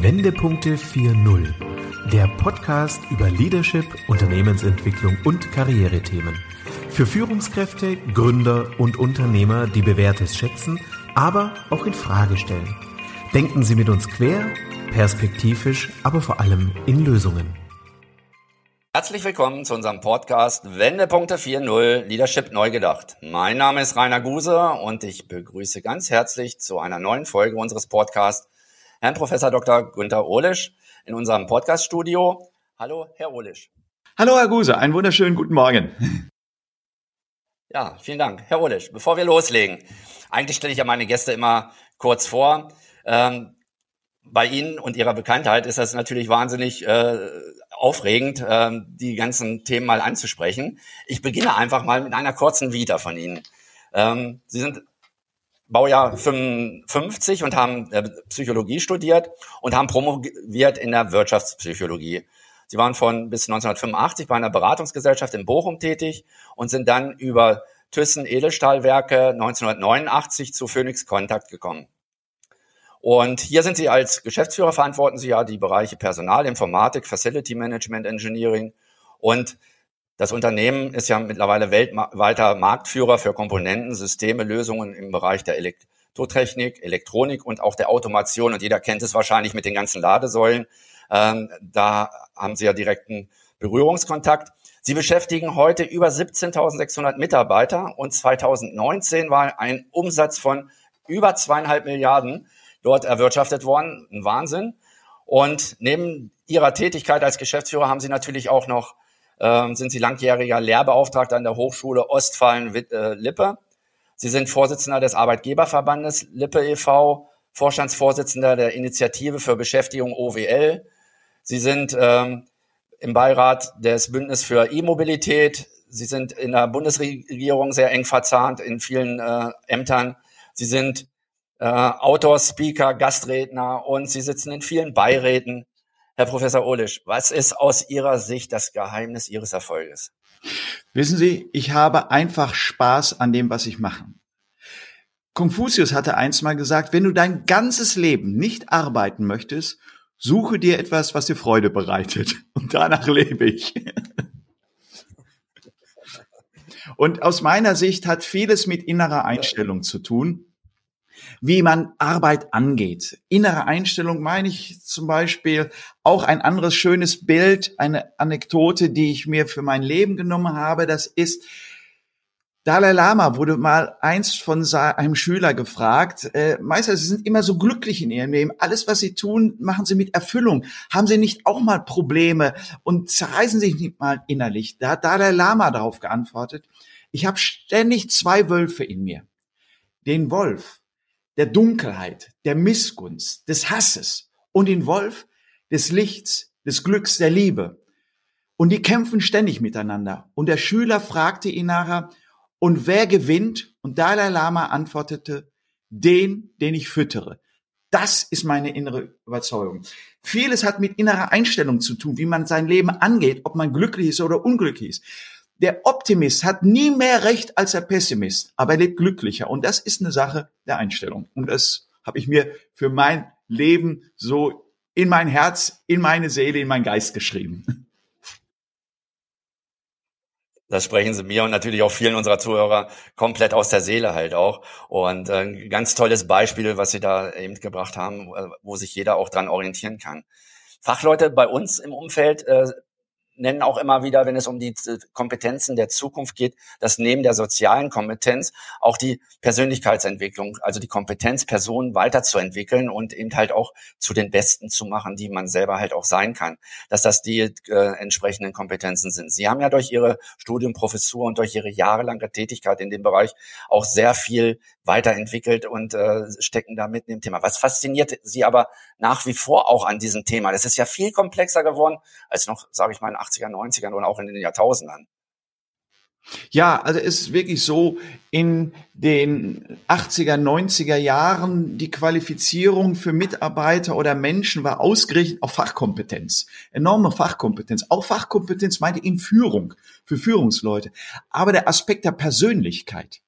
Wendepunkte 4.0, der Podcast über Leadership, Unternehmensentwicklung und Karrierethemen. Für Führungskräfte, Gründer und Unternehmer, die Bewährtes schätzen, aber auch in Frage stellen. Denken Sie mit uns quer, perspektivisch, aber vor allem in Lösungen. Herzlich willkommen zu unserem Podcast Wendepunkte 4.0 Leadership neu gedacht. Mein Name ist Rainer Guse und ich begrüße ganz herzlich zu einer neuen Folge unseres Podcasts Herrn Professor Dr. Günther Ohlisch in unserem Podcaststudio. Hallo, Herr Ohlisch. Hallo, Herr Guse, einen wunderschönen guten Morgen. Ja, vielen Dank. Herr Ohlisch, bevor wir loslegen, eigentlich stelle ich ja meine Gäste immer kurz vor. Ähm, bei Ihnen und Ihrer Bekanntheit ist das natürlich wahnsinnig äh, aufregend, äh, die ganzen Themen mal anzusprechen. Ich beginne einfach mal mit einer kurzen Vita von Ihnen. Ähm, Sie sind Baujahr 55 und haben äh, Psychologie studiert und haben promoviert in der Wirtschaftspsychologie. Sie waren von bis 1985 bei einer Beratungsgesellschaft in Bochum tätig und sind dann über Thyssen Edelstahlwerke 1989 zu Phoenix Contact gekommen. Und hier sind Sie als Geschäftsführer verantworten Sie ja die Bereiche Personal, Informatik, Facility Management, Engineering und das Unternehmen ist ja mittlerweile weltweiter Marktführer für Komponenten, Systeme, Lösungen im Bereich der Elektrotechnik, Elektronik und auch der Automation. Und jeder kennt es wahrscheinlich mit den ganzen Ladesäulen. Ähm, da haben Sie ja direkten Berührungskontakt. Sie beschäftigen heute über 17.600 Mitarbeiter und 2019 war ein Umsatz von über zweieinhalb Milliarden dort erwirtschaftet worden. Ein Wahnsinn. Und neben Ihrer Tätigkeit als Geschäftsführer haben Sie natürlich auch noch ähm, sind Sie langjähriger Lehrbeauftragter an der Hochschule Ostfalen-Lippe. Äh, Sie sind Vorsitzender des Arbeitgeberverbandes Lippe e.V., Vorstandsvorsitzender der Initiative für Beschäftigung OWL. Sie sind ähm, im Beirat des Bündnis für E-Mobilität. Sie sind in der Bundesregierung sehr eng verzahnt in vielen äh, Ämtern. Sie sind äh, Autor, Speaker, Gastredner und Sie sitzen in vielen Beiräten. Herr Professor Ohlisch, was ist aus Ihrer Sicht das Geheimnis Ihres Erfolges? Wissen Sie, ich habe einfach Spaß an dem, was ich mache. Konfuzius hatte einst mal gesagt, wenn du dein ganzes Leben nicht arbeiten möchtest, suche dir etwas, was dir Freude bereitet. Und danach lebe ich. Und aus meiner Sicht hat vieles mit innerer Einstellung zu tun wie man Arbeit angeht. Innere Einstellung meine ich zum Beispiel auch ein anderes schönes Bild, eine Anekdote, die ich mir für mein Leben genommen habe. Das ist, Dalai Lama wurde mal einst von einem Schüler gefragt, äh, Meister, Sie sind immer so glücklich in Ihrem Leben. Alles, was Sie tun, machen Sie mit Erfüllung. Haben Sie nicht auch mal Probleme und zerreißen sich nicht mal innerlich? Da hat Dalai Lama darauf geantwortet, ich habe ständig zwei Wölfe in mir. Den Wolf, der Dunkelheit, der Missgunst, des Hasses und den Wolf des Lichts, des Glücks, der Liebe. Und die kämpfen ständig miteinander. Und der Schüler fragte ihn nachher, und wer gewinnt? Und Dalai Lama antwortete, den, den ich füttere. Das ist meine innere Überzeugung. Vieles hat mit innerer Einstellung zu tun, wie man sein Leben angeht, ob man glücklich ist oder unglücklich ist. Der Optimist hat nie mehr Recht als der Pessimist, aber er lebt glücklicher. Und das ist eine Sache der Einstellung. Und das habe ich mir für mein Leben so in mein Herz, in meine Seele, in meinen Geist geschrieben. Das sprechen Sie mir und natürlich auch vielen unserer Zuhörer komplett aus der Seele halt auch. Und äh, ein ganz tolles Beispiel, was Sie da eben gebracht haben, wo sich jeder auch dran orientieren kann. Fachleute bei uns im Umfeld äh, nennen auch immer wieder, wenn es um die Kompetenzen der Zukunft geht, dass neben der sozialen Kompetenz auch die Persönlichkeitsentwicklung, also die Kompetenz, Personen weiterzuentwickeln und eben halt auch zu den Besten zu machen, die man selber halt auch sein kann, dass das die äh, entsprechenden Kompetenzen sind. Sie haben ja durch Ihre Studium, Professur und durch Ihre jahrelange Tätigkeit in dem Bereich auch sehr viel weiterentwickelt und äh, stecken da mitten im Thema. Was fasziniert Sie aber nach wie vor auch an diesem Thema? Das ist ja viel komplexer geworden als noch, sage ich mal, in den 80er, 90ern und auch in den Jahrtausendern. Ja, also es ist wirklich so, in den 80er, 90er Jahren die Qualifizierung für Mitarbeiter oder Menschen war ausgerichtet auf Fachkompetenz. Enorme Fachkompetenz. Auch Fachkompetenz meinte in Führung, für Führungsleute. Aber der Aspekt der Persönlichkeit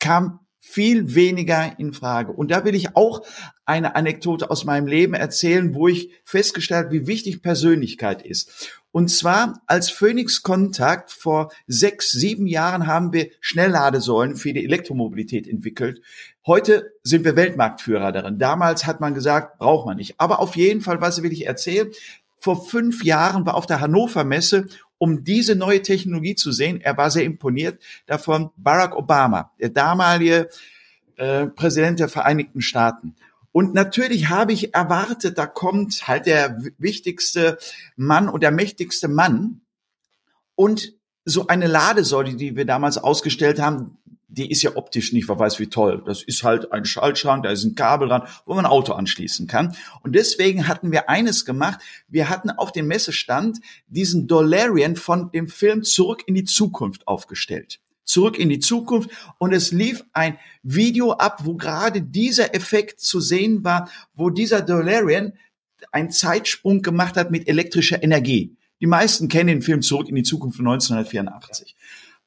kam viel weniger in Frage. Und da will ich auch eine Anekdote aus meinem Leben erzählen, wo ich festgestellt wie wichtig Persönlichkeit ist. Und zwar als Phoenix Kontakt vor sechs, sieben Jahren haben wir Schnellladesäulen für die Elektromobilität entwickelt. Heute sind wir Weltmarktführer darin. Damals hat man gesagt, braucht man nicht. Aber auf jeden Fall, was will ich erzählen? Vor fünf Jahren war auf der Hannover Messe um diese neue Technologie zu sehen. Er war sehr imponiert davon. Barack Obama, der damalige äh, Präsident der Vereinigten Staaten. Und natürlich habe ich erwartet, da kommt halt der wichtigste Mann und der mächtigste Mann. Und so eine Ladesäule, die wir damals ausgestellt haben, die ist ja optisch nicht, wer weiß wie toll. Das ist halt ein Schaltschrank, da ist ein Kabel dran, wo man ein Auto anschließen kann. Und deswegen hatten wir eines gemacht. Wir hatten auf dem Messestand diesen Dolarian von dem Film Zurück in die Zukunft aufgestellt. Zurück in die Zukunft. Und es lief ein Video ab, wo gerade dieser Effekt zu sehen war, wo dieser Dolarian einen Zeitsprung gemacht hat mit elektrischer Energie. Die meisten kennen den Film Zurück in die Zukunft von 1984.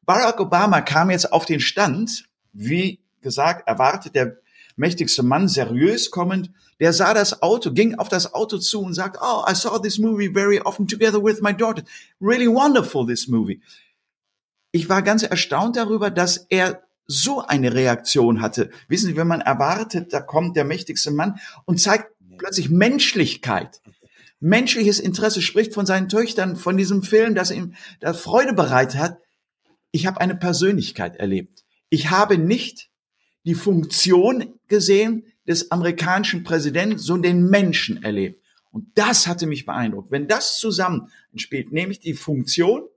Barack Obama kam jetzt auf den Stand, wie gesagt, erwartet der mächtigste Mann seriös kommend, der sah das Auto, ging auf das Auto zu und sagt, oh, I saw this movie very often together with my daughter. Really wonderful, this movie. Ich war ganz erstaunt darüber, dass er so eine Reaktion hatte. Wissen Sie, wenn man erwartet, da kommt der mächtigste Mann und zeigt plötzlich Menschlichkeit. Menschliches Interesse spricht von seinen Töchtern, von diesem Film, das ihm da Freude bereitet hat ich habe eine Persönlichkeit erlebt. Ich habe nicht die Funktion gesehen des amerikanischen Präsidenten, sondern den Menschen erlebt. Und das hatte mich beeindruckt. Wenn das zusammenspielt, nämlich die Funktion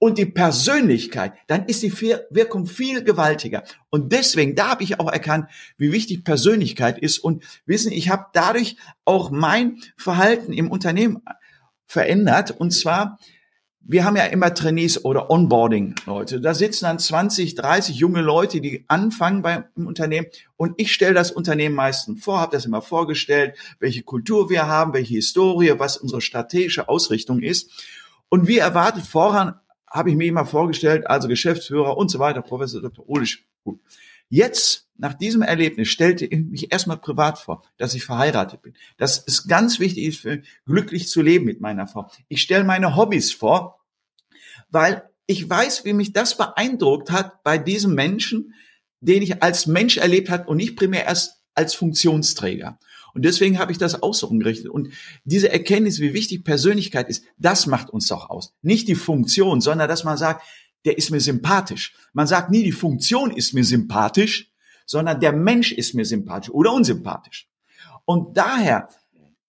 und die Persönlichkeit, dann ist die Wirkung viel gewaltiger. Und deswegen, da habe ich auch erkannt, wie wichtig Persönlichkeit ist. Und wissen, ich habe dadurch auch mein Verhalten im Unternehmen verändert. Und zwar, wir haben ja immer Trainees oder Onboarding-Leute. Da sitzen dann 20, 30 junge Leute, die anfangen beim Unternehmen und ich stelle das Unternehmen meistens vor, habe das immer vorgestellt, welche Kultur wir haben, welche Historie, was unsere strategische Ausrichtung ist. Und wie erwartet voran habe ich mir immer vorgestellt, also Geschäftsführer und so weiter, Professor Dr. Olisch. Gut. Jetzt, nach diesem Erlebnis, stellte ich mich erstmal privat vor, dass ich verheiratet bin. Dass es ganz wichtig ist, für glücklich zu leben mit meiner Frau. Ich stelle meine Hobbys vor, weil ich weiß, wie mich das beeindruckt hat bei diesem Menschen, den ich als Mensch erlebt hat und nicht primär erst als Funktionsträger. Und deswegen habe ich das auch so umgerichtet. Und diese Erkenntnis, wie wichtig Persönlichkeit ist, das macht uns doch aus. Nicht die Funktion, sondern dass man sagt, der ist mir sympathisch. Man sagt nie, die Funktion ist mir sympathisch, sondern der Mensch ist mir sympathisch oder unsympathisch. Und daher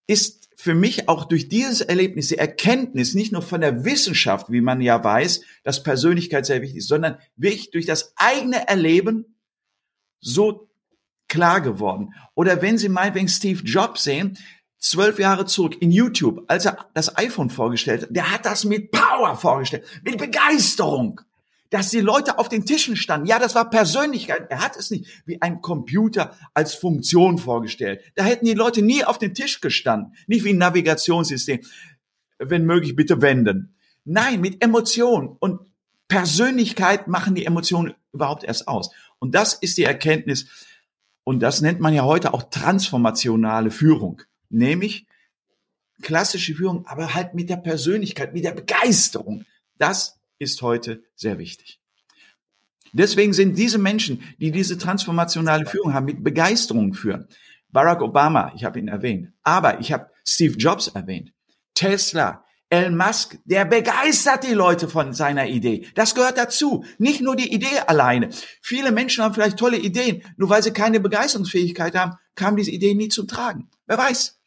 ist für mich auch durch dieses Erlebnis die Erkenntnis nicht nur von der Wissenschaft, wie man ja weiß, dass Persönlichkeit sehr wichtig ist, sondern wirklich durch das eigene Erleben so klar geworden. Oder wenn Sie mal wegen Steve Jobs sehen, zwölf Jahre zurück in YouTube, als er das iPhone vorgestellt hat, der hat das mit Power vorgestellt, mit Begeisterung, dass die Leute auf den Tischen standen. Ja, das war Persönlichkeit. Er hat es nicht wie ein Computer als Funktion vorgestellt. Da hätten die Leute nie auf den Tisch gestanden, nicht wie ein Navigationssystem. Wenn möglich, bitte wenden. Nein, mit Emotionen und Persönlichkeit machen die Emotionen überhaupt erst aus. Und das ist die Erkenntnis. Und das nennt man ja heute auch transformationale Führung nämlich klassische Führung, aber halt mit der Persönlichkeit, mit der Begeisterung. Das ist heute sehr wichtig. Deswegen sind diese Menschen, die diese transformationale Führung haben, mit Begeisterung führen. Barack Obama, ich habe ihn erwähnt, aber ich habe Steve Jobs erwähnt, Tesla, Elon Musk, der begeistert die Leute von seiner Idee. Das gehört dazu. Nicht nur die Idee alleine. Viele Menschen haben vielleicht tolle Ideen, nur weil sie keine Begeisterungsfähigkeit haben, kam diese Idee nie zum Tragen. Wer weiß.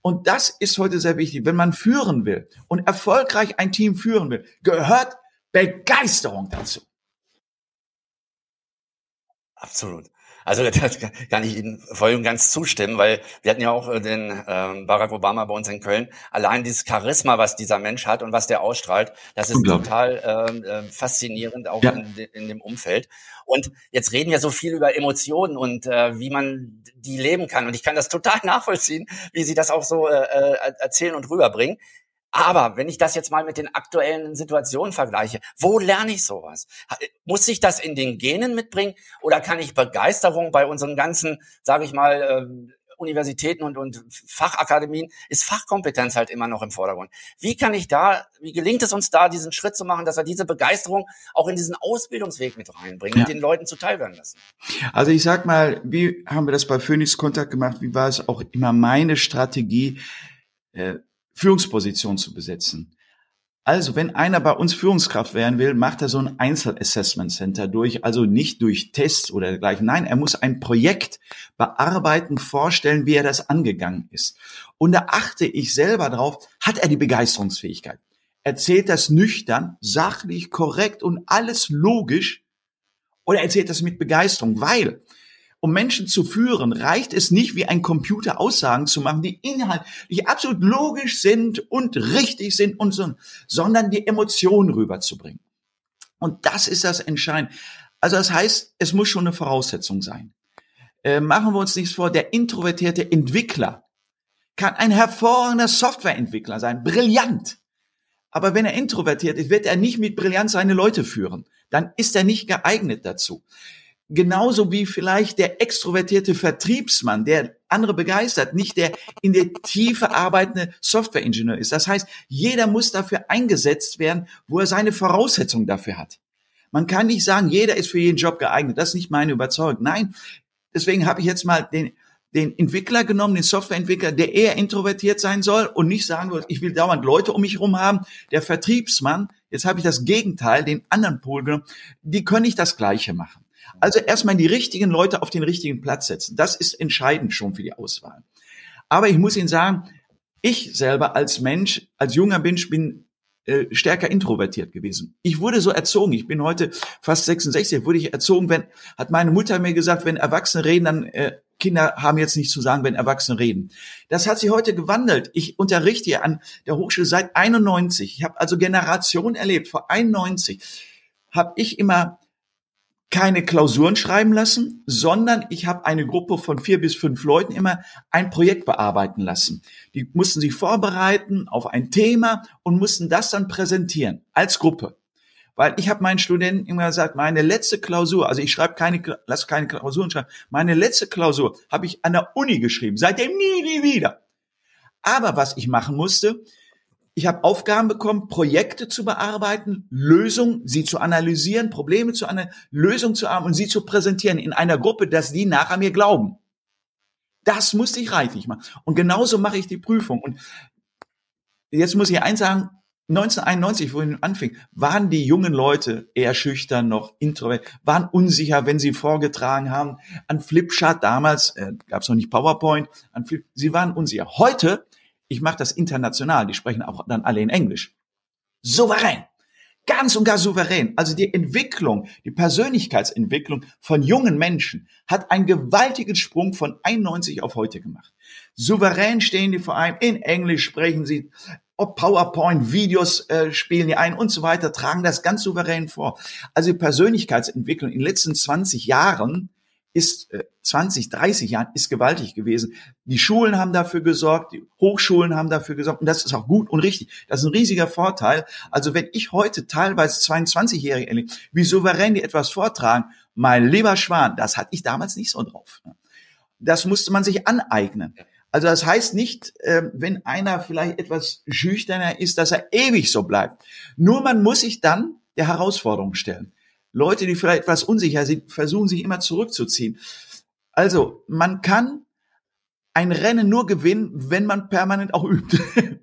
Und das ist heute sehr wichtig. Wenn man führen will und erfolgreich ein Team führen will, gehört Begeisterung dazu. Absolut. Also das kann ich Ihnen voll und ganz zustimmen, weil wir hatten ja auch äh, den äh, Barack Obama bei uns in Köln. Allein dieses Charisma, was dieser Mensch hat und was der ausstrahlt, das ist total äh, faszinierend auch ja. in, in, dem Umfeld. Und jetzt reden wir so viel über Emotionen und äh, wie man die leben kann. Und ich kann das total nachvollziehen, wie Sie das auch so äh, äh erzählen und rüberbringen. Aber wenn ich das jetzt mal mit den aktuellen Situationen vergleiche, wo lerne ich sowas? Muss ich das in den Genen mitbringen oder kann ich Begeisterung bei unseren ganzen, sage ich mal, äh, Universitäten und, und Fachakademien ist Fachkompetenz halt immer noch im Vordergrund. Wie kann ich da, wie gelingt es uns da, diesen Schritt zu machen, dass wir diese Begeisterung auch in diesen Ausbildungsweg mit reinbringen ja. und den Leuten zuteilwerden lassen? Also ich sag mal, wie haben wir das bei Phoenix Kontakt gemacht? Wie war es auch immer meine Strategie, äh, Führungsposition zu besetzen? Also, wenn einer bei uns Führungskraft werden will, macht er so ein Einzelassessment Center durch, also nicht durch Tests oder dergleichen. Nein, er muss ein Projekt bearbeiten, vorstellen, wie er das angegangen ist. Und da achte ich selber drauf, hat er die Begeisterungsfähigkeit? Erzählt das nüchtern, sachlich, korrekt und alles logisch? Oder erzählt das mit Begeisterung? Weil um Menschen zu führen, reicht es nicht, wie ein Computer Aussagen zu machen, die inhaltlich absolut logisch sind und richtig sind und so, sondern die Emotionen rüberzubringen. Und das ist das Entscheidende. Also das heißt, es muss schon eine Voraussetzung sein. Äh, machen wir uns nichts vor, der introvertierte Entwickler kann ein hervorragender Softwareentwickler sein, brillant. Aber wenn er introvertiert ist, wird er nicht mit Brillanz seine Leute führen. Dann ist er nicht geeignet dazu genauso wie vielleicht der extrovertierte Vertriebsmann, der andere begeistert, nicht der in der Tiefe arbeitende Softwareingenieur ist. Das heißt, jeder muss dafür eingesetzt werden, wo er seine Voraussetzungen dafür hat. Man kann nicht sagen, jeder ist für jeden Job geeignet. Das ist nicht meine Überzeugung. Nein, deswegen habe ich jetzt mal den, den Entwickler genommen, den Softwareentwickler, der eher introvertiert sein soll und nicht sagen will, ich will dauernd Leute um mich herum haben. Der Vertriebsmann, jetzt habe ich das Gegenteil, den anderen Pol genommen, die können nicht das Gleiche machen. Also erstmal die richtigen Leute auf den richtigen Platz setzen. Das ist entscheidend schon für die Auswahl. Aber ich muss Ihnen sagen, ich selber als Mensch, als junger Mensch bin äh, stärker introvertiert gewesen. Ich wurde so erzogen. Ich bin heute fast 66. Wurde ich erzogen, wenn hat meine Mutter mir gesagt, wenn Erwachsene reden, dann äh, Kinder haben jetzt nichts zu sagen, wenn Erwachsene reden. Das hat sich heute gewandelt. Ich unterrichte hier an der Hochschule seit 91. Ich habe also Generationen erlebt. Vor 91 habe ich immer keine Klausuren schreiben lassen, sondern ich habe eine Gruppe von vier bis fünf Leuten immer ein Projekt bearbeiten lassen. Die mussten sich vorbereiten auf ein Thema und mussten das dann präsentieren als Gruppe. Weil ich habe meinen Studenten immer gesagt, meine letzte Klausur, also ich schreibe keine, lass keine Klausuren schreiben, meine letzte Klausur habe ich an der Uni geschrieben, seitdem nie, nie wieder. Aber was ich machen musste, ich habe Aufgaben bekommen, Projekte zu bearbeiten, Lösungen, sie zu analysieren, Probleme zu analysieren, Lösungen zu haben und sie zu präsentieren in einer Gruppe, dass die nachher mir glauben. Das musste ich reichlich machen. Und genauso mache ich die Prüfung. Und jetzt muss ich eins sagen, 1991, wo ich anfing, waren die jungen Leute eher schüchtern noch, introvert, waren unsicher, wenn sie vorgetragen haben. An Flipchart damals, äh, gab es noch nicht PowerPoint, an Flip, sie waren unsicher. Heute ich mache das international, die sprechen auch dann alle in Englisch. Souverän. Ganz und gar souverän. Also die Entwicklung, die Persönlichkeitsentwicklung von jungen Menschen hat einen gewaltigen Sprung von 91 auf heute gemacht. Souverän stehen die vor allem in Englisch, sprechen sie, ob PowerPoint-Videos äh, spielen die ein und so weiter, tragen das ganz souverän vor. Also die Persönlichkeitsentwicklung in den letzten 20 Jahren ist äh, 20, 30 Jahren ist gewaltig gewesen. Die Schulen haben dafür gesorgt, die Hochschulen haben dafür gesorgt und das ist auch gut und richtig. Das ist ein riesiger Vorteil. Also wenn ich heute teilweise 22-Jährige erlebe, wie souverän die etwas vortragen, mein lieber Schwan, das hatte ich damals nicht so drauf. Das musste man sich aneignen. Also das heißt nicht, äh, wenn einer vielleicht etwas schüchterner ist, dass er ewig so bleibt. Nur man muss sich dann der Herausforderung stellen. Leute, die vielleicht etwas unsicher sind, versuchen sich immer zurückzuziehen. Also, man kann ein Rennen nur gewinnen, wenn man permanent auch übt.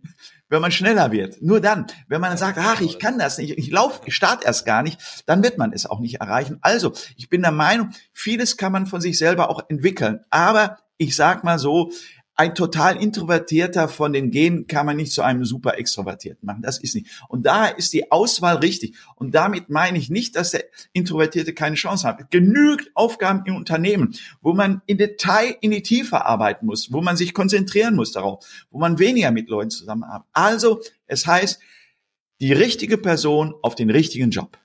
wenn man schneller wird. Nur dann, wenn man dann sagt, ach, ich kann das nicht, ich laufe, ich starte erst gar nicht, dann wird man es auch nicht erreichen. Also, ich bin der Meinung, vieles kann man von sich selber auch entwickeln. Aber ich sag mal so, ein total introvertierter von den Genen kann man nicht zu einem super extrovertierten machen. Das ist nicht. Und da ist die Auswahl richtig. Und damit meine ich nicht, dass der Introvertierte keine Chance hat. Genügt Aufgaben im Unternehmen, wo man in Detail in die Tiefe arbeiten muss, wo man sich konzentrieren muss darauf, wo man weniger mit Leuten zusammenarbeitet. Also, es heißt, die richtige Person auf den richtigen Job.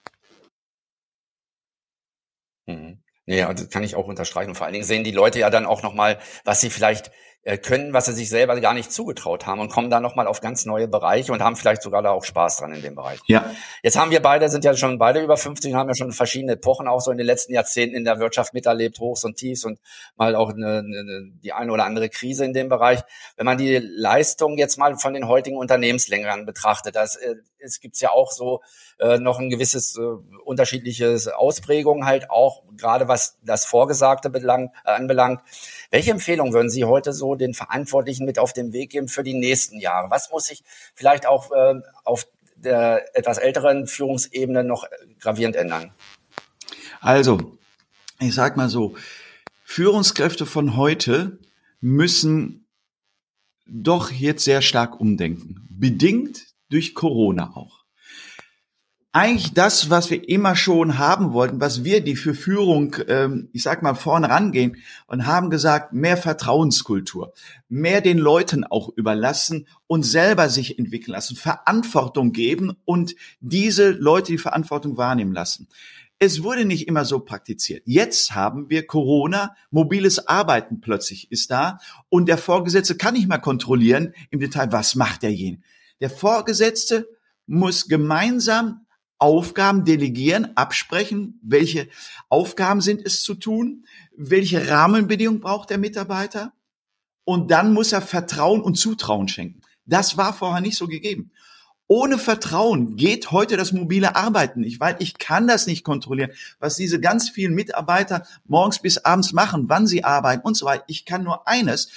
Mhm. Ja, das kann ich auch unterstreichen. vor allen Dingen sehen die Leute ja dann auch nochmal, was sie vielleicht können, was sie sich selber gar nicht zugetraut haben und kommen dann nochmal auf ganz neue Bereiche und haben vielleicht sogar da auch Spaß dran in dem Bereich. Ja. Jetzt haben wir beide, sind ja schon beide über 50 und haben ja schon verschiedene Epochen auch so in den letzten Jahrzehnten in der Wirtschaft miterlebt, Hochs und Tiefs und mal auch eine, eine, die eine oder andere Krise in dem Bereich. Wenn man die Leistung jetzt mal von den heutigen Unternehmenslängern betrachtet, das, äh, es gibt ja auch so äh, noch ein gewisses äh, unterschiedliches Ausprägung halt auch, gerade was das Vorgesagte belangt, äh, anbelangt. Welche Empfehlung würden Sie heute so den Verantwortlichen mit auf den Weg geben für die nächsten Jahre? Was muss sich vielleicht auch äh, auf der etwas älteren Führungsebene noch gravierend ändern? Also, ich sag mal so, Führungskräfte von heute müssen doch jetzt sehr stark umdenken. Bedingt durch Corona auch eigentlich das, was wir immer schon haben wollten, was wir, die für Führung, ähm, ich sag mal, vorne rangehen und haben gesagt, mehr Vertrauenskultur, mehr den Leuten auch überlassen und selber sich entwickeln lassen, Verantwortung geben und diese Leute die Verantwortung wahrnehmen lassen. Es wurde nicht immer so praktiziert. Jetzt haben wir Corona, mobiles Arbeiten plötzlich ist da und der Vorgesetzte kann nicht mehr kontrollieren im Detail, was macht derjenige. Der Vorgesetzte muss gemeinsam Aufgaben delegieren, absprechen, welche Aufgaben sind es zu tun, welche Rahmenbedingungen braucht der Mitarbeiter und dann muss er Vertrauen und Zutrauen schenken. Das war vorher nicht so gegeben. Ohne Vertrauen geht heute das mobile Arbeiten nicht, weil ich kann das nicht kontrollieren, was diese ganz vielen Mitarbeiter morgens bis abends machen, wann sie arbeiten und so weiter. Ich kann nur eines,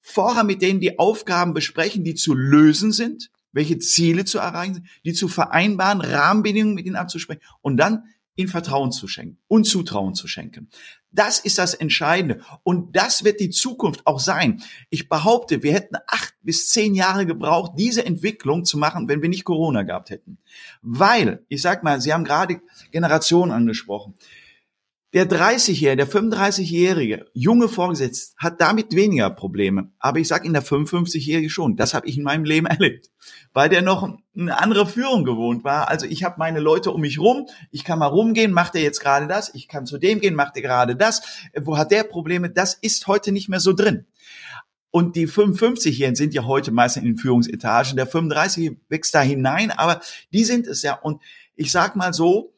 vorher mit denen die Aufgaben besprechen, die zu lösen sind welche Ziele zu erreichen die zu vereinbaren, Rahmenbedingungen mit ihnen abzusprechen und dann ihnen Vertrauen zu schenken und Zutrauen zu schenken. Das ist das Entscheidende. Und das wird die Zukunft auch sein. Ich behaupte, wir hätten acht bis zehn Jahre gebraucht, diese Entwicklung zu machen, wenn wir nicht Corona gehabt hätten. Weil, ich sag mal, Sie haben gerade Generationen angesprochen. Der 30-Jährige, der 35-Jährige, junge Vorgesetzte hat damit weniger Probleme. Aber ich sage Ihnen, der 55-Jährige schon. Das habe ich in meinem Leben erlebt. Weil der noch eine andere Führung gewohnt war. Also ich habe meine Leute um mich rum. Ich kann mal rumgehen, macht er jetzt gerade das? Ich kann zu dem gehen, macht er gerade das? Wo hat der Probleme? Das ist heute nicht mehr so drin. Und die 55-Jährigen sind ja heute meistens in den Führungsetagen. Der 35 wächst da hinein, aber die sind es ja. Und ich sag mal so,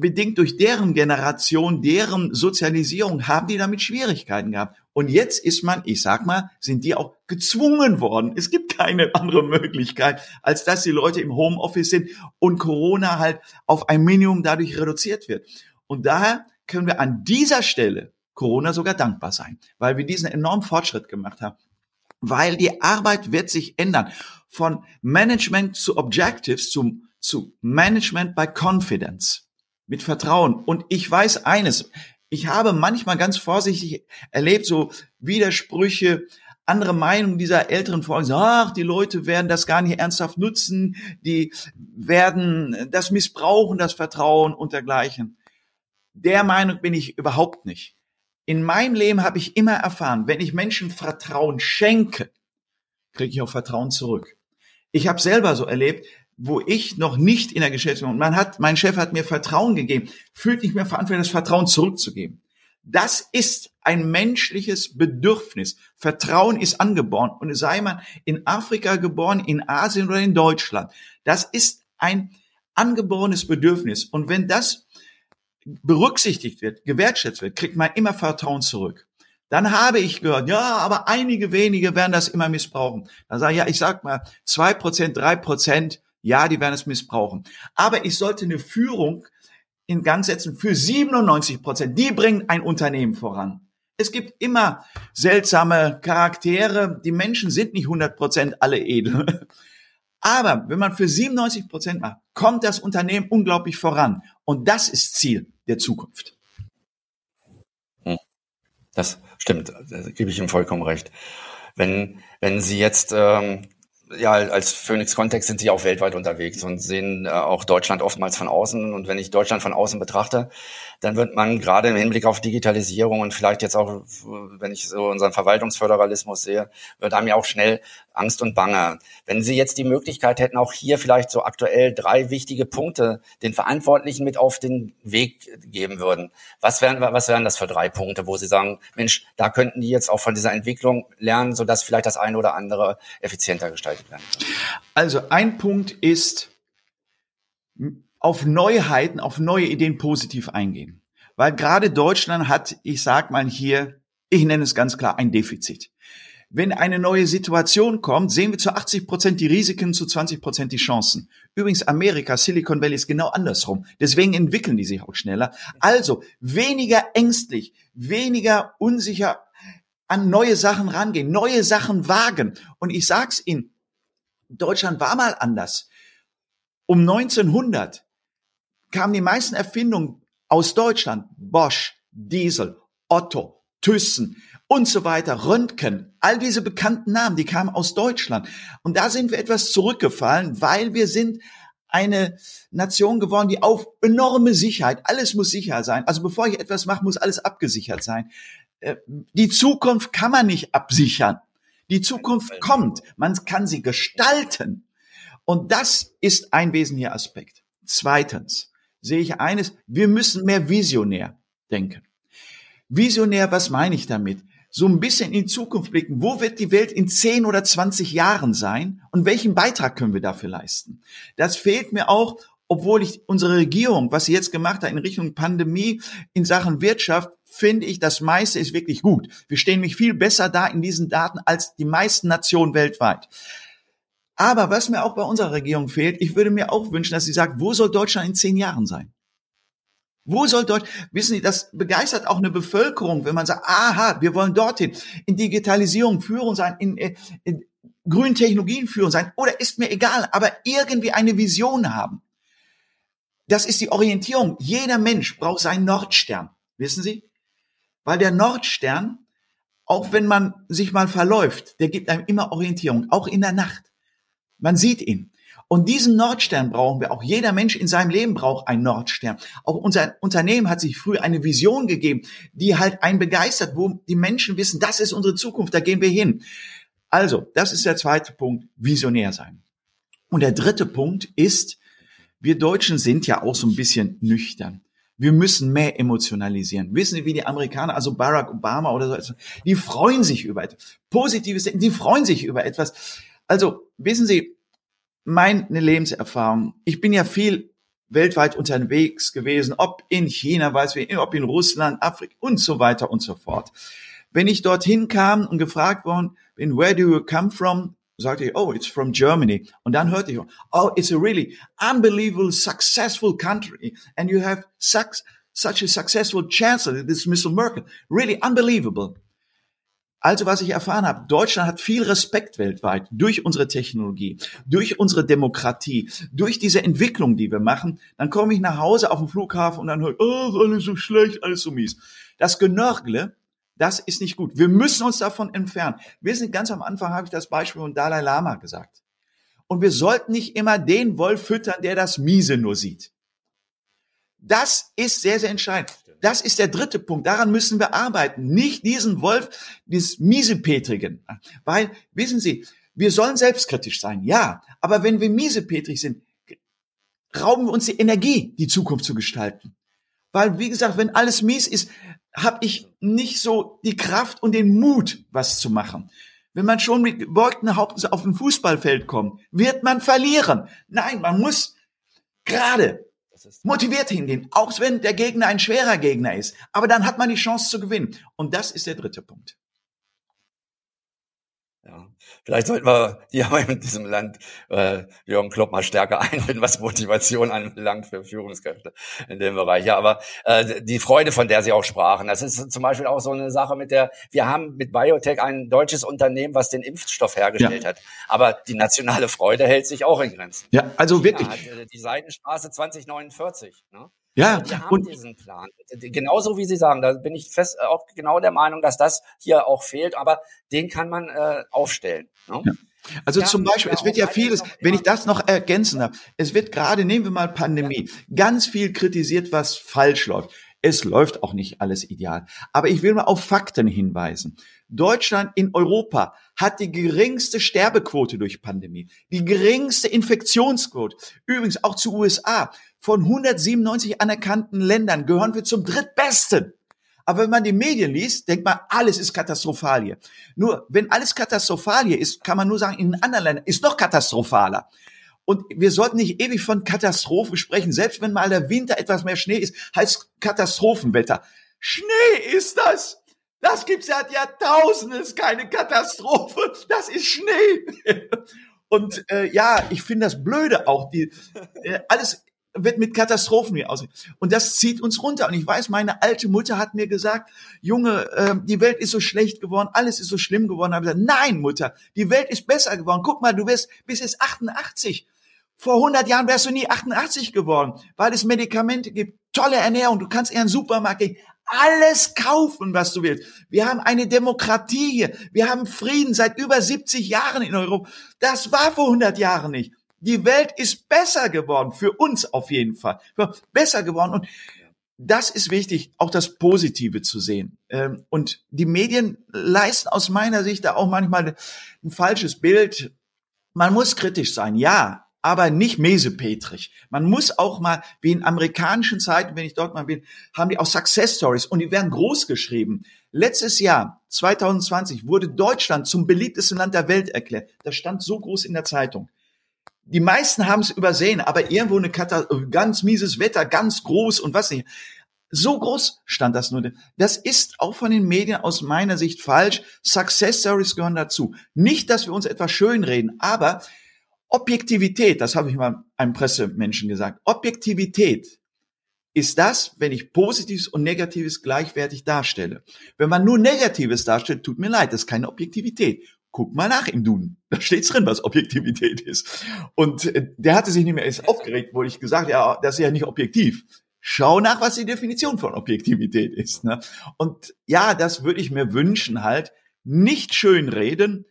bedingt durch deren Generation, deren Sozialisierung, haben die damit Schwierigkeiten gehabt. Und jetzt ist man, ich sag mal, sind die auch gezwungen worden. Es gibt keine andere Möglichkeit, als dass die Leute im Homeoffice sind und Corona halt auf ein Minimum dadurch reduziert wird. Und daher können wir an dieser Stelle Corona sogar dankbar sein, weil wir diesen enormen Fortschritt gemacht haben. Weil die Arbeit wird sich ändern. Von Management zu Objectives zu, zu Management by Confidence mit Vertrauen. Und ich weiß eines, ich habe manchmal ganz vorsichtig erlebt, so Widersprüche, andere Meinungen dieser älteren Vorgänger, ach, die Leute werden das gar nicht ernsthaft nutzen, die werden das missbrauchen, das Vertrauen und dergleichen. Der Meinung bin ich überhaupt nicht. In meinem Leben habe ich immer erfahren, wenn ich Menschen Vertrauen schenke, kriege ich auch Vertrauen zurück. Ich habe selber so erlebt, wo ich noch nicht in der Geschäftsführung, man hat, mein Chef hat mir Vertrauen gegeben, fühlt nicht mehr verantwortlich, das Vertrauen zurückzugeben. Das ist ein menschliches Bedürfnis. Vertrauen ist angeboren und sei man in Afrika geboren, in Asien oder in Deutschland. Das ist ein angeborenes Bedürfnis. Und wenn das berücksichtigt wird, gewertschätzt wird, kriegt man immer Vertrauen zurück. Dann habe ich gehört, ja, aber einige wenige werden das immer missbrauchen. Dann sage ich, ja, ich sag mal, zwei Prozent, drei Prozent ja, die werden es missbrauchen. Aber ich sollte eine Führung in Gang setzen für 97 Prozent. Die bringen ein Unternehmen voran. Es gibt immer seltsame Charaktere. Die Menschen sind nicht 100 Prozent alle edel. Aber wenn man für 97 Prozent macht, kommt das Unternehmen unglaublich voran. Und das ist Ziel der Zukunft. Hm. Das stimmt, da gebe ich Ihnen vollkommen recht. Wenn, wenn Sie jetzt ähm, ja, als Phoenix Kontext sind sie auch weltweit unterwegs und sehen äh, auch Deutschland oftmals von außen. Und wenn ich Deutschland von außen betrachte, dann wird man gerade im Hinblick auf Digitalisierung und vielleicht jetzt auch, wenn ich so unseren Verwaltungsföderalismus sehe, wird einem ja auch schnell Angst und Bange. Wenn Sie jetzt die Möglichkeit hätten, auch hier vielleicht so aktuell drei wichtige Punkte den Verantwortlichen mit auf den Weg geben würden, was wären, was wären das für drei Punkte, wo Sie sagen, Mensch, da könnten die jetzt auch von dieser Entwicklung lernen, sodass vielleicht das eine oder andere effizienter gestaltet werden kann? Also ein Punkt ist, auf Neuheiten, auf neue Ideen positiv eingehen. Weil gerade Deutschland hat, ich sag mal hier, ich nenne es ganz klar, ein Defizit. Wenn eine neue Situation kommt, sehen wir zu 80 Prozent die Risiken, zu 20 Prozent die Chancen. Übrigens, Amerika, Silicon Valley ist genau andersrum. Deswegen entwickeln die sich auch schneller. Also weniger ängstlich, weniger unsicher an neue Sachen rangehen, neue Sachen wagen. Und ich sag's Ihnen, Deutschland war mal anders. Um 1900 kamen die meisten Erfindungen aus Deutschland. Bosch, Diesel, Otto, Thyssen und so weiter, Röntgen, all diese bekannten Namen, die kamen aus Deutschland. Und da sind wir etwas zurückgefallen, weil wir sind eine Nation geworden, die auf enorme Sicherheit, alles muss sicher sein. Also bevor ich etwas mache, muss alles abgesichert sein. Äh, die Zukunft kann man nicht absichern. Die Zukunft kommt. Man kann sie gestalten. Und das ist ein wesentlicher Aspekt. Zweitens, sehe ich eines, wir müssen mehr visionär denken. Visionär, was meine ich damit? So ein bisschen in die Zukunft blicken. Wo wird die Welt in 10 oder 20 Jahren sein? Und welchen Beitrag können wir dafür leisten? Das fehlt mir auch, obwohl ich unsere Regierung, was sie jetzt gemacht hat in Richtung Pandemie, in Sachen Wirtschaft, finde ich, das meiste ist wirklich gut. Wir stehen nämlich viel besser da in diesen Daten als die meisten Nationen weltweit. Aber was mir auch bei unserer Regierung fehlt, ich würde mir auch wünschen, dass sie sagt, wo soll Deutschland in zehn Jahren sein? Wo soll Deutschland, wissen Sie, das begeistert auch eine Bevölkerung, wenn man sagt, aha, wir wollen dorthin, in Digitalisierung führen sein, in, in, in grünen Technologien führen sein, oder ist mir egal, aber irgendwie eine Vision haben. Das ist die Orientierung. Jeder Mensch braucht seinen Nordstern, wissen Sie? Weil der Nordstern, auch wenn man sich mal verläuft, der gibt einem immer Orientierung, auch in der Nacht. Man sieht ihn. Und diesen Nordstern brauchen wir. Auch jeder Mensch in seinem Leben braucht einen Nordstern. Auch unser Unternehmen hat sich früh eine Vision gegeben, die halt einen begeistert, wo die Menschen wissen, das ist unsere Zukunft, da gehen wir hin. Also, das ist der zweite Punkt, visionär sein. Und der dritte Punkt ist, wir Deutschen sind ja auch so ein bisschen nüchtern. Wir müssen mehr emotionalisieren. Wissen Sie, wie die Amerikaner, also Barack Obama oder so, die freuen sich über etwas. Positives, die freuen sich über etwas. Also, wissen Sie, meine Lebenserfahrung, ich bin ja viel weltweit unterwegs gewesen, ob in China, weiß wie, ob in Russland, Afrika und so weiter und so fort. Wenn ich dorthin kam und gefragt worden bin, where do you come from? sagte ich, oh, it's from Germany. Und dann hörte ich, oh, it's a really unbelievable successful country and you have such, such a successful chancellor, this Mr. Merkel. Really unbelievable. Also was ich erfahren habe, Deutschland hat viel Respekt weltweit durch unsere Technologie, durch unsere Demokratie, durch diese Entwicklung, die wir machen. Dann komme ich nach Hause auf dem Flughafen und dann höre ich, oh, alles so schlecht, alles so mies. Das Genörgle, das ist nicht gut. Wir müssen uns davon entfernen. Wir sind ganz am Anfang, habe ich das Beispiel von Dalai Lama gesagt. Und wir sollten nicht immer den Wolf füttern, der das Miese nur sieht. Das ist sehr, sehr entscheidend. Das ist der dritte Punkt. Daran müssen wir arbeiten. Nicht diesen Wolf des Miesepetrigen. Weil, wissen Sie, wir sollen selbstkritisch sein, ja. Aber wenn wir miesepetrig sind, rauben wir uns die Energie, die Zukunft zu gestalten. Weil, wie gesagt, wenn alles mies ist, habe ich nicht so die Kraft und den Mut, was zu machen. Wenn man schon mit gebeugten Hauptes auf ein Fußballfeld kommt, wird man verlieren. Nein, man muss gerade motiviert hingehen, auch wenn der Gegner ein schwerer Gegner ist. Aber dann hat man die Chance zu gewinnen. Und das ist der dritte Punkt. Ja. Vielleicht sollten wir hier in diesem Land äh, Jürgen Klopp mal stärker einbinden, was Motivation anbelangt für Führungskräfte in dem Bereich. Ja, aber äh, die Freude, von der Sie auch sprachen, das ist zum Beispiel auch so eine Sache mit der, wir haben mit Biotech ein deutsches Unternehmen, was den Impfstoff hergestellt ja. hat. Aber die nationale Freude hält sich auch in Grenzen. Ja, also wirklich. Ja, die Seidenstraße 2049. Ne? Ja, die haben und diesen Plan. Genauso wie Sie sagen, da bin ich fest auch genau der Meinung, dass das hier auch fehlt, aber den kann man äh, aufstellen. Ne? Ja. Also ja, zum Beispiel, es wird ja vieles, wenn ich das noch ergänzen darf, es wird gerade, nehmen wir mal Pandemie, ganz viel kritisiert, was falsch läuft. Es läuft auch nicht alles ideal. Aber ich will mal auf Fakten hinweisen. Deutschland in Europa hat die geringste Sterbequote durch Pandemie, die geringste Infektionsquote. Übrigens auch zu USA. Von 197 anerkannten Ländern gehören wir zum drittbesten. Aber wenn man die Medien liest, denkt man, alles ist katastrophal hier. Nur, wenn alles katastrophal hier ist, kann man nur sagen, in anderen Ländern ist noch katastrophaler. Und wir sollten nicht ewig von Katastrophen sprechen. Selbst wenn mal der Winter etwas mehr Schnee ist, heißt Katastrophenwetter. Schnee ist das. Das gibt's seit Jahrtausenden. Ist keine Katastrophe. Das ist Schnee. Und äh, ja, ich finde das Blöde auch. Die, äh, alles wird mit Katastrophen hier aussehen. Und das zieht uns runter. Und ich weiß, meine alte Mutter hat mir gesagt, Junge, äh, die Welt ist so schlecht geworden, alles ist so schlimm geworden. Da nein, Mutter, die Welt ist besser geworden. Guck mal, du bist bis jetzt 88. Vor 100 Jahren wärst du nie 88 geworden, weil es Medikamente gibt, tolle Ernährung, du kannst in einen Supermarkt gehen, alles kaufen, was du willst. Wir haben eine Demokratie hier. Wir haben Frieden seit über 70 Jahren in Europa. Das war vor 100 Jahren nicht. Die Welt ist besser geworden, für uns auf jeden Fall. Besser geworden. Und das ist wichtig, auch das Positive zu sehen. Ähm, und die Medien leisten aus meiner Sicht da auch manchmal ein falsches Bild. Man muss kritisch sein, ja, aber nicht mesepetrig. Man muss auch mal, wie in amerikanischen Zeiten, wenn ich dort mal bin, haben die auch Success Stories und die werden groß geschrieben. Letztes Jahr, 2020, wurde Deutschland zum beliebtesten Land der Welt erklärt. Das stand so groß in der Zeitung. Die meisten haben es übersehen, aber irgendwo eine Kata ganz mieses Wetter, ganz groß und was nicht. So groß stand das nur. Das ist auch von den Medien aus meiner Sicht falsch. Success Stories gehören dazu. Nicht, dass wir uns etwas schönreden, aber Objektivität, das habe ich mal einem Pressemenschen gesagt, Objektivität ist das, wenn ich Positives und Negatives gleichwertig darstelle. Wenn man nur Negatives darstellt, tut mir leid, das ist keine Objektivität. Guck mal nach im Duden. Da steht's drin, was Objektivität ist. Und äh, der hatte sich nicht mehr erst aufgeregt, wo ich gesagt, ja, das ist ja nicht objektiv. Schau nach, was die Definition von Objektivität ist. Ne? Und ja, das würde ich mir wünschen halt. Nicht schön reden,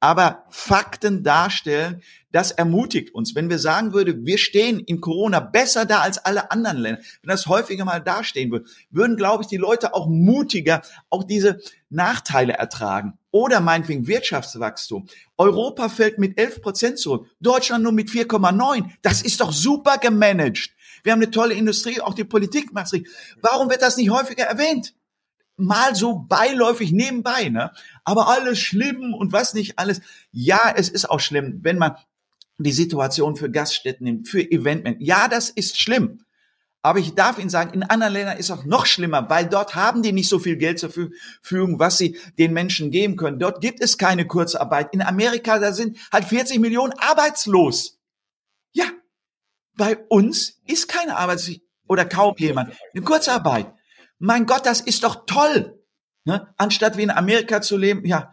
aber Fakten darstellen, das ermutigt uns. Wenn wir sagen würde, wir stehen in Corona besser da als alle anderen Länder, wenn das häufiger mal dastehen würde, würden, glaube ich, die Leute auch mutiger auch diese Nachteile ertragen. Oder meinetwegen Wirtschaftswachstum. Europa fällt mit 11 Prozent zurück, Deutschland nur mit 4,9. Das ist doch super gemanagt. Wir haben eine tolle Industrie, auch die Politik macht es Warum wird das nicht häufiger erwähnt? mal so beiläufig nebenbei, ne? Aber alles schlimm und was nicht alles. Ja, es ist auch schlimm, wenn man die Situation für Gaststätten nimmt, für Eventmen. Ja, das ist schlimm. Aber ich darf Ihnen sagen, in anderen Ländern ist auch noch schlimmer, weil dort haben die nicht so viel Geld zur Verfügung, was sie den Menschen geben können. Dort gibt es keine Kurzarbeit. In Amerika, da sind halt 40 Millionen arbeitslos. Ja, bei uns ist keine Arbeit oder kaum jemand. Eine Kurzarbeit. Mein Gott, das ist doch toll. Ne? Anstatt wie in Amerika zu leben, ja,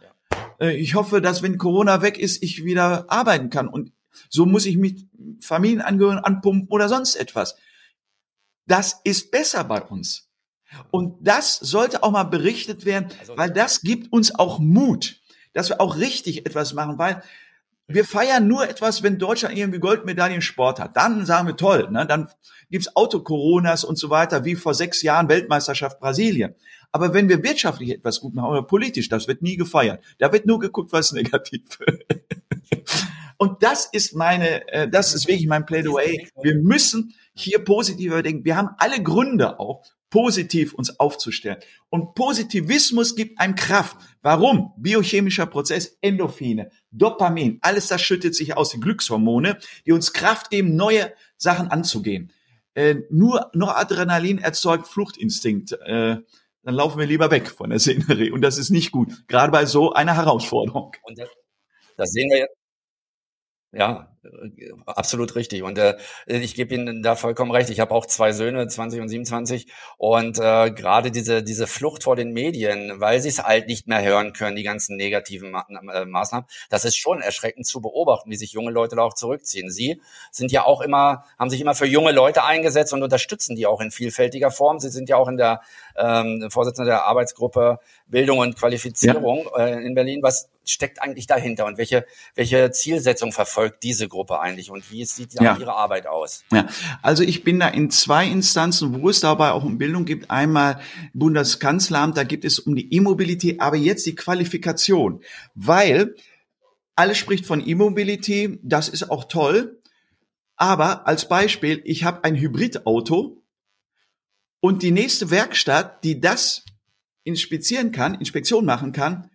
äh, ich hoffe, dass wenn Corona weg ist, ich wieder arbeiten kann. Und so muss ich mit Familienangehörigen anpumpen oder sonst etwas. Das ist besser bei uns. Und das sollte auch mal berichtet werden, also weil das gibt uns auch Mut, dass wir auch richtig etwas machen, weil wir feiern nur etwas, wenn Deutschland irgendwie Goldmedaillen Sport hat. Dann sagen wir toll, ne? dann gibt's Auto-Coronas und so weiter, wie vor sechs Jahren Weltmeisterschaft Brasilien. Aber wenn wir wirtschaftlich etwas gut machen oder politisch, das wird nie gefeiert. Da wird nur geguckt, was negativ. und das ist meine, äh, das ist wirklich mein Plädoyer. Wir müssen hier positiver denken. Wir haben alle Gründe auch, positiv uns aufzustellen. Und Positivismus gibt einem Kraft. Warum? Biochemischer Prozess, Endorphine, Dopamin, alles das schüttet sich aus, die Glückshormone, die uns Kraft geben, neue Sachen anzugehen. Äh, nur Adrenalin erzeugt Fluchtinstinkt. Äh, dann laufen wir lieber weg von der Szenerie. Und das ist nicht gut, gerade bei so einer Herausforderung. Und das, das sehen wir Ja, absolut richtig. Und äh, ich gebe Ihnen da vollkommen recht. Ich habe auch zwei Söhne, 20 und 27. Und äh, gerade diese, diese Flucht vor den Medien, weil sie es halt nicht mehr hören können, die ganzen negativen Ma äh, Maßnahmen, das ist schon erschreckend zu beobachten, wie sich junge Leute da auch zurückziehen. Sie sind ja auch immer, haben sich immer für junge Leute eingesetzt und unterstützen die auch in vielfältiger Form. Sie sind ja auch in der ähm, Vorsitzende der Arbeitsgruppe Bildung und Qualifizierung ja. äh, in Berlin. Was steckt eigentlich dahinter und welche, welche Zielsetzung verfolgt diese Gruppe eigentlich und wie sieht ja. ihre Arbeit aus? Ja, also ich bin da in zwei Instanzen, wo es dabei auch um Bildung gibt. Einmal Bundeskanzleramt, da gibt es um die E-Mobility, aber jetzt die Qualifikation, weil alles spricht von E-Mobility, das ist auch toll. Aber als Beispiel, ich habe ein Hybridauto und die nächste Werkstatt, die das inspizieren kann, Inspektion machen kann,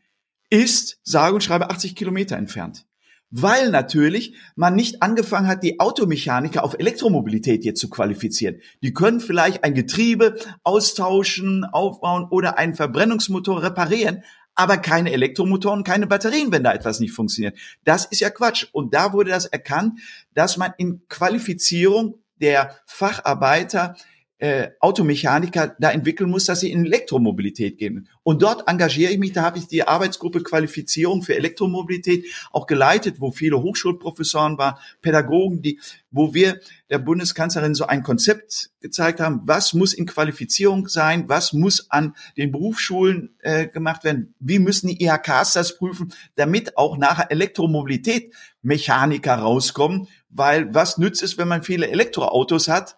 ist sage und schreibe 80 Kilometer entfernt. Weil natürlich man nicht angefangen hat, die Automechaniker auf Elektromobilität jetzt zu qualifizieren. Die können vielleicht ein Getriebe austauschen, aufbauen oder einen Verbrennungsmotor reparieren, aber keine Elektromotoren, keine Batterien, wenn da etwas nicht funktioniert. Das ist ja Quatsch. Und da wurde das erkannt, dass man in Qualifizierung der Facharbeiter äh, Automechaniker da entwickeln muss, dass sie in Elektromobilität gehen. Und dort engagiere ich mich, da habe ich die Arbeitsgruppe Qualifizierung für Elektromobilität auch geleitet, wo viele Hochschulprofessoren waren, Pädagogen, die, wo wir der Bundeskanzlerin so ein Konzept gezeigt haben, was muss in Qualifizierung sein, was muss an den Berufsschulen äh, gemacht werden, wie müssen die IHKs das prüfen, damit auch nachher Elektromobilität Mechaniker rauskommen, weil was nützt es, wenn man viele Elektroautos hat,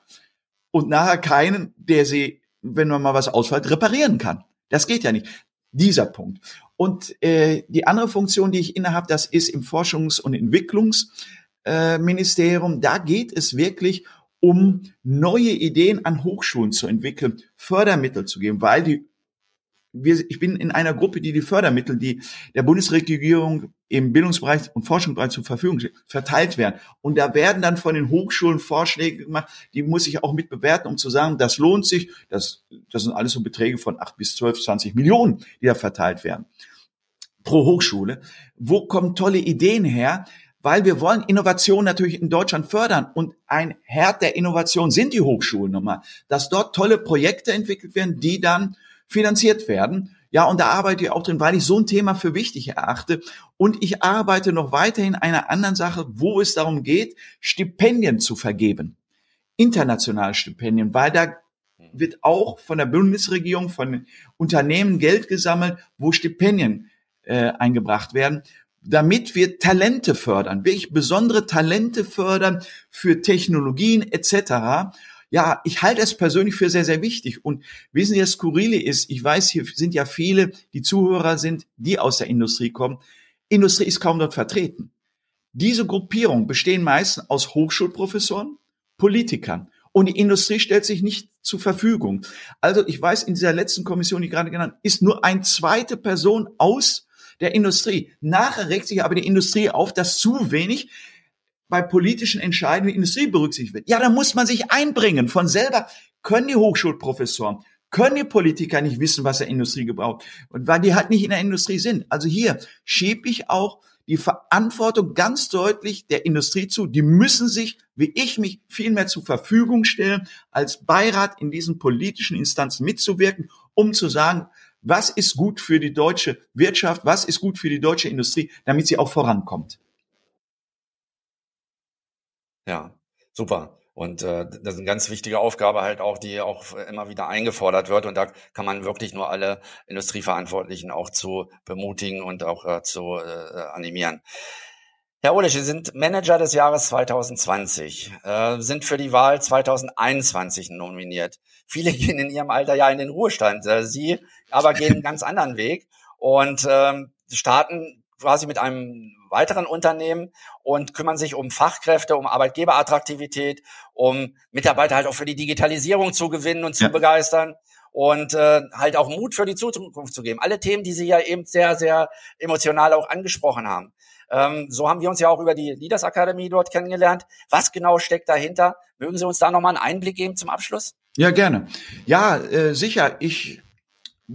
und nachher keinen, der sie, wenn man mal was ausfällt, reparieren kann. Das geht ja nicht. Dieser Punkt. Und äh, die andere Funktion, die ich innehabe, das ist im Forschungs- und Entwicklungsministerium. Äh, da geht es wirklich um neue Ideen an Hochschulen zu entwickeln, Fördermittel zu geben, weil die wir, ich bin in einer Gruppe, die die Fördermittel, die der Bundesregierung im Bildungsbereich und Forschungsbereich zur Verfügung steht, verteilt werden. Und da werden dann von den Hochschulen Vorschläge gemacht, die muss ich auch mit bewerten, um zu sagen, das lohnt sich. Das, das sind alles so Beträge von acht bis zwölf, zwanzig Millionen, die da verteilt werden. Pro Hochschule. Wo kommen tolle Ideen her? Weil wir wollen Innovation natürlich in Deutschland fördern. Und ein Herd der Innovation sind die Hochschulen nochmal. Dass dort tolle Projekte entwickelt werden, die dann finanziert werden. Ja, und da arbeite ich auch drin, weil ich so ein Thema für wichtig erachte. Und ich arbeite noch weiterhin einer anderen Sache, wo es darum geht, Stipendien zu vergeben. Internationale Stipendien, weil da wird auch von der Bundesregierung, von Unternehmen Geld gesammelt, wo Stipendien äh, eingebracht werden, damit wir Talente fördern, wirklich besondere Talente fördern für Technologien etc ja, ich halte es persönlich für sehr, sehr wichtig. Und wissen Sie, das Skurrile ist, ich weiß, hier sind ja viele, die Zuhörer sind, die aus der Industrie kommen. Industrie ist kaum dort vertreten. Diese Gruppierung bestehen meistens aus Hochschulprofessoren, Politikern. Und die Industrie stellt sich nicht zur Verfügung. Also ich weiß, in dieser letzten Kommission, die gerade genannt, ist nur eine zweite Person aus der Industrie. Nachher regt sich aber die Industrie auf, dass zu wenig bei politischen Entscheidungen die Industrie berücksichtigt wird. Ja, da muss man sich einbringen. Von selber können die Hochschulprofessoren, können die Politiker nicht wissen, was der Industrie gebraucht. Und weil die halt nicht in der Industrie sind. Also hier schiebe ich auch die Verantwortung ganz deutlich der Industrie zu. Die müssen sich, wie ich mich, viel mehr zur Verfügung stellen, als Beirat in diesen politischen Instanzen mitzuwirken, um zu sagen, was ist gut für die deutsche Wirtschaft, was ist gut für die deutsche Industrie, damit sie auch vorankommt. Ja, super. Und äh, das ist eine ganz wichtige Aufgabe halt auch, die auch immer wieder eingefordert wird. Und da kann man wirklich nur alle Industrieverantwortlichen auch zu bemutigen und auch äh, zu äh, animieren. Herr Ohlisch, Sie sind Manager des Jahres 2020, äh, sind für die Wahl 2021 nominiert. Viele gehen in Ihrem Alter ja in den Ruhestand. Äh, Sie aber gehen einen ganz anderen Weg und ähm, starten quasi mit einem weiteren Unternehmen und kümmern sich um Fachkräfte, um Arbeitgeberattraktivität, um Mitarbeiter halt auch für die Digitalisierung zu gewinnen und zu ja. begeistern und äh, halt auch Mut für die Zukunft zu geben. Alle Themen, die Sie ja eben sehr, sehr emotional auch angesprochen haben. Ähm, so haben wir uns ja auch über die Leaders Academy dort kennengelernt. Was genau steckt dahinter? Mögen Sie uns da nochmal einen Einblick geben zum Abschluss? Ja, gerne. Ja, äh, sicher. Ich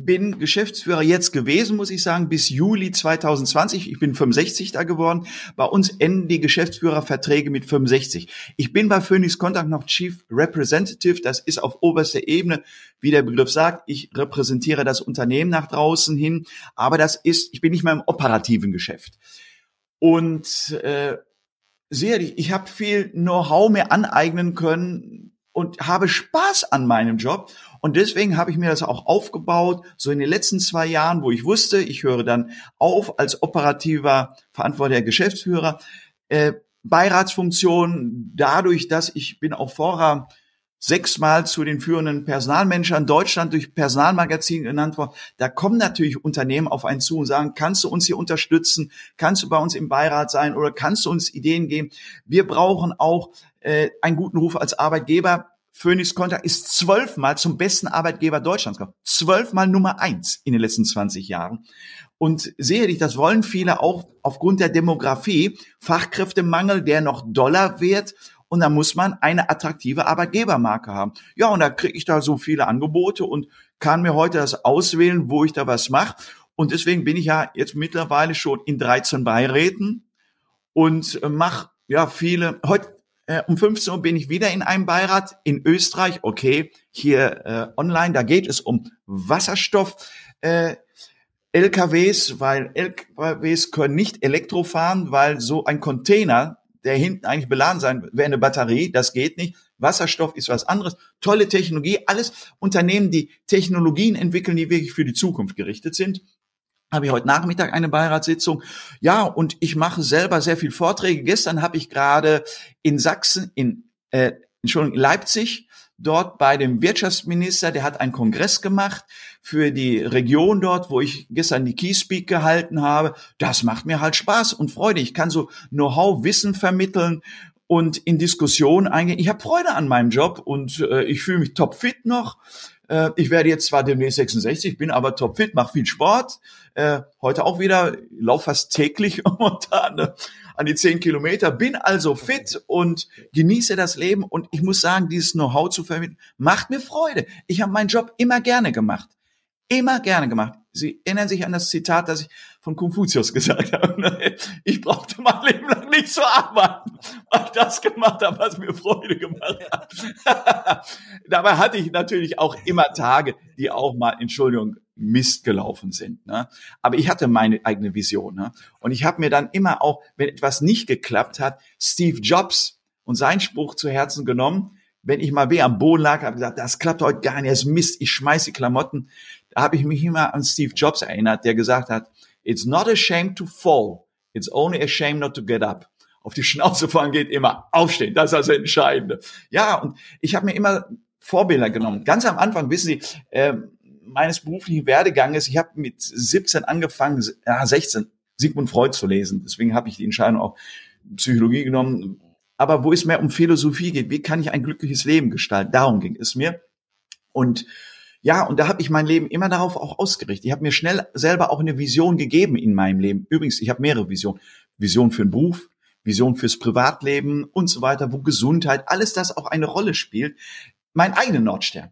bin Geschäftsführer jetzt gewesen, muss ich sagen, bis Juli 2020. Ich bin 65 da geworden. Bei uns enden die Geschäftsführerverträge mit 65. Ich bin bei Phoenix Contact noch Chief Representative. Das ist auf oberster Ebene, wie der Begriff sagt. Ich repräsentiere das Unternehmen nach draußen hin. Aber das ist, ich bin nicht mehr im operativen Geschäft. Und äh, sicherlich, ich habe viel Know-how mir aneignen können und habe Spaß an meinem Job. Und deswegen habe ich mir das auch aufgebaut, so in den letzten zwei Jahren, wo ich wusste, ich höre dann auf als operativer verantwortlicher Geschäftsführer. Äh, Beiratsfunktion, dadurch, dass ich bin auch vorher sechsmal zu den führenden Personalmanagern Deutschland durch Personalmagazin genannt worden. Da kommen natürlich Unternehmen auf einen zu und sagen, kannst du uns hier unterstützen? Kannst du bei uns im Beirat sein oder kannst du uns Ideen geben? Wir brauchen auch äh, einen guten Ruf als Arbeitgeber. Phoenix Contact ist zwölfmal zum besten Arbeitgeber Deutschlands gekommen. Zwölfmal Nummer eins in den letzten 20 Jahren. Und sehe dich, das wollen viele auch aufgrund der Demografie, Fachkräftemangel, der noch Dollar wird. Und da muss man eine attraktive Arbeitgebermarke haben. Ja, und da kriege ich da so viele Angebote und kann mir heute das auswählen, wo ich da was mache. Und deswegen bin ich ja jetzt mittlerweile schon in 13 Beiräten und mache ja viele. Heute äh, um 15 Uhr bin ich wieder in einem Beirat in Österreich. Okay, hier äh, online, da geht es um Wasserstoff. Äh, LKWs, weil LKWs können nicht Elektro fahren, weil so ein Container, der hinten eigentlich beladen sein wäre eine Batterie, das geht nicht. Wasserstoff ist was anderes. Tolle Technologie, alles Unternehmen, die Technologien entwickeln, die wirklich für die Zukunft gerichtet sind habe ich heute Nachmittag eine Beiratssitzung. Ja, und ich mache selber sehr viel Vorträge. Gestern habe ich gerade in Sachsen, in äh, Entschuldigung, Leipzig, dort bei dem Wirtschaftsminister, der hat einen Kongress gemacht für die Region dort, wo ich gestern die Key Speak gehalten habe. Das macht mir halt Spaß und Freude. Ich kann so Know-how, Wissen vermitteln und in Diskussionen eingehen. Ich habe Freude an meinem Job und äh, ich fühle mich topfit noch. Äh, ich werde jetzt zwar demnächst 66, bin aber topfit, mache viel Sport. Äh, heute auch wieder, laufe fast täglich momentan an die 10 Kilometer, bin also fit und genieße das Leben. Und ich muss sagen, dieses Know-how zu vermitteln, macht mir Freude. Ich habe meinen Job immer gerne gemacht. Immer gerne gemacht. Sie erinnern sich an das Zitat, das ich von Konfuzius gesagt habe. Ich brauchte mein Leben lang nicht zu arbeiten, weil ich das gemacht habe, was mir Freude gemacht hat. Dabei hatte ich natürlich auch immer Tage, die auch mal, Entschuldigung, Mist gelaufen sind. Ne? Aber ich hatte meine eigene Vision. Ne? Und ich habe mir dann immer auch, wenn etwas nicht geklappt hat, Steve Jobs und sein Spruch zu Herzen genommen. Wenn ich mal weh am Boden lag, habe gesagt, das klappt heute gar nicht, das ist Mist, ich schmeiß die Klamotten. Da habe ich mich immer an Steve Jobs erinnert, der gesagt hat, it's not a shame to fall, it's only a shame not to get up. Auf die Schnauze fallen geht immer aufstehen, das ist das Entscheidende. Ja, und ich habe mir immer Vorbilder genommen. Ganz am Anfang, wissen Sie, äh, meines beruflichen Werdeganges, ich habe mit 17 angefangen, ja, 16, Sigmund Freud zu lesen. Deswegen habe ich die Entscheidung auch Psychologie genommen. Aber wo es mehr um Philosophie geht, wie kann ich ein glückliches Leben gestalten? Darum ging es mir. Und ja, und da habe ich mein Leben immer darauf auch ausgerichtet. Ich habe mir schnell selber auch eine Vision gegeben in meinem Leben. Übrigens, ich habe mehrere Visionen. Vision für den Beruf, Vision fürs Privatleben und so weiter, wo Gesundheit, alles das auch eine Rolle spielt. Mein eigener Nordstern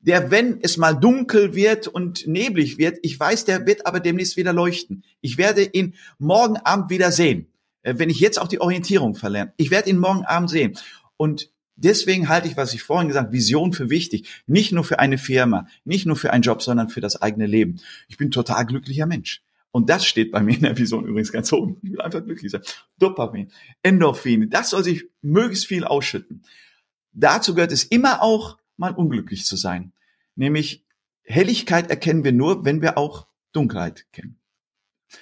der, wenn es mal dunkel wird und neblig wird, ich weiß, der wird aber demnächst wieder leuchten. Ich werde ihn morgen Abend wieder sehen, äh, wenn ich jetzt auch die Orientierung verlerne. Ich werde ihn morgen Abend sehen. Und deswegen halte ich, was ich vorhin gesagt, Vision für wichtig. Nicht nur für eine Firma, nicht nur für einen Job, sondern für das eigene Leben. Ich bin total glücklicher Mensch. Und das steht bei mir in der Vision übrigens ganz oben. Ich will einfach glücklich sein. Dopamin, Endorphin, das soll sich möglichst viel ausschütten. Dazu gehört es immer auch, mal unglücklich zu sein. Nämlich Helligkeit erkennen wir nur, wenn wir auch Dunkelheit kennen.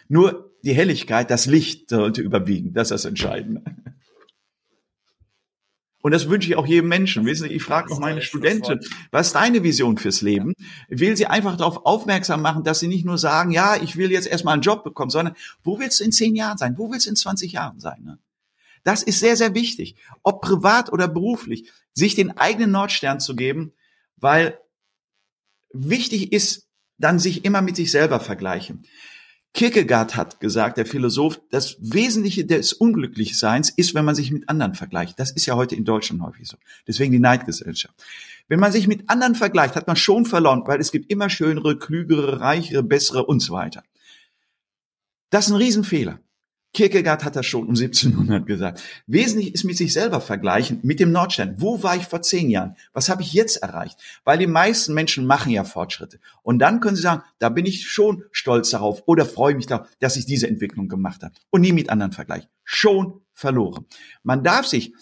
Nur die Helligkeit, das Licht sollte überwiegen. Das ist das Entscheidende. Und das wünsche ich auch jedem Menschen. Wissen Sie, ich frage noch meine Studentin, was ist deine Vision fürs Leben? Ich will sie einfach darauf aufmerksam machen, dass sie nicht nur sagen, ja, ich will jetzt erstmal einen Job bekommen, sondern wo willst du in zehn Jahren sein? Wo willst du in 20 Jahren sein? Ne? Das ist sehr, sehr wichtig. Ob privat oder beruflich sich den eigenen Nordstern zu geben, weil wichtig ist, dann sich immer mit sich selber vergleichen. Kierkegaard hat gesagt, der Philosoph, das Wesentliche des Unglücklichseins ist, wenn man sich mit anderen vergleicht. Das ist ja heute in Deutschland häufig so. Deswegen die Neidgesellschaft. Wenn man sich mit anderen vergleicht, hat man schon verloren, weil es gibt immer schönere, klügere, reichere, bessere und so weiter. Das ist ein Riesenfehler. Kierkegaard hat das schon um 1700 gesagt. Wesentlich ist mit sich selber vergleichen, mit dem Nordstern. Wo war ich vor zehn Jahren? Was habe ich jetzt erreicht? Weil die meisten Menschen machen ja Fortschritte. Und dann können sie sagen, da bin ich schon stolz darauf oder freue mich darauf, dass ich diese Entwicklung gemacht habe. Und nie mit anderen vergleichen. Schon verloren. Man darf sich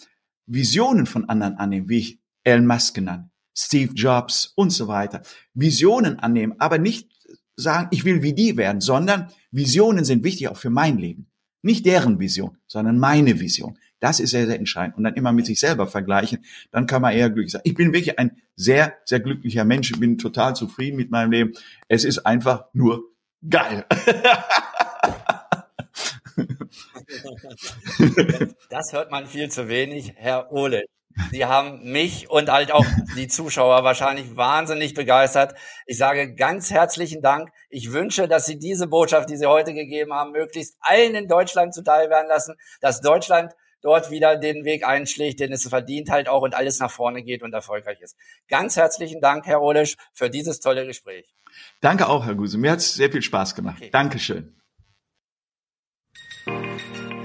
Visionen von anderen annehmen, wie ich Elon Musk genannt, Steve Jobs und so weiter. Visionen annehmen, aber nicht sagen, ich will wie die werden, sondern Visionen sind wichtig auch für mein Leben. Nicht deren Vision, sondern meine Vision. Das ist sehr, sehr entscheidend. Und dann immer mit sich selber vergleichen, dann kann man eher glücklich sein. Ich bin wirklich ein sehr, sehr glücklicher Mensch. Ich bin total zufrieden mit meinem Leben. Es ist einfach nur geil. Das hört man viel zu wenig, Herr Ole. Sie haben mich und halt auch die Zuschauer wahrscheinlich wahnsinnig begeistert. Ich sage ganz herzlichen Dank. Ich wünsche, dass Sie diese Botschaft, die Sie heute gegeben haben, möglichst allen in Deutschland zuteil werden lassen, dass Deutschland dort wieder den Weg einschlägt, den es verdient halt auch und alles nach vorne geht und erfolgreich ist. Ganz herzlichen Dank, Herr Olisch, für dieses tolle Gespräch. Danke auch, Herr Guse. Mir hat es sehr viel Spaß gemacht. Okay. Dankeschön.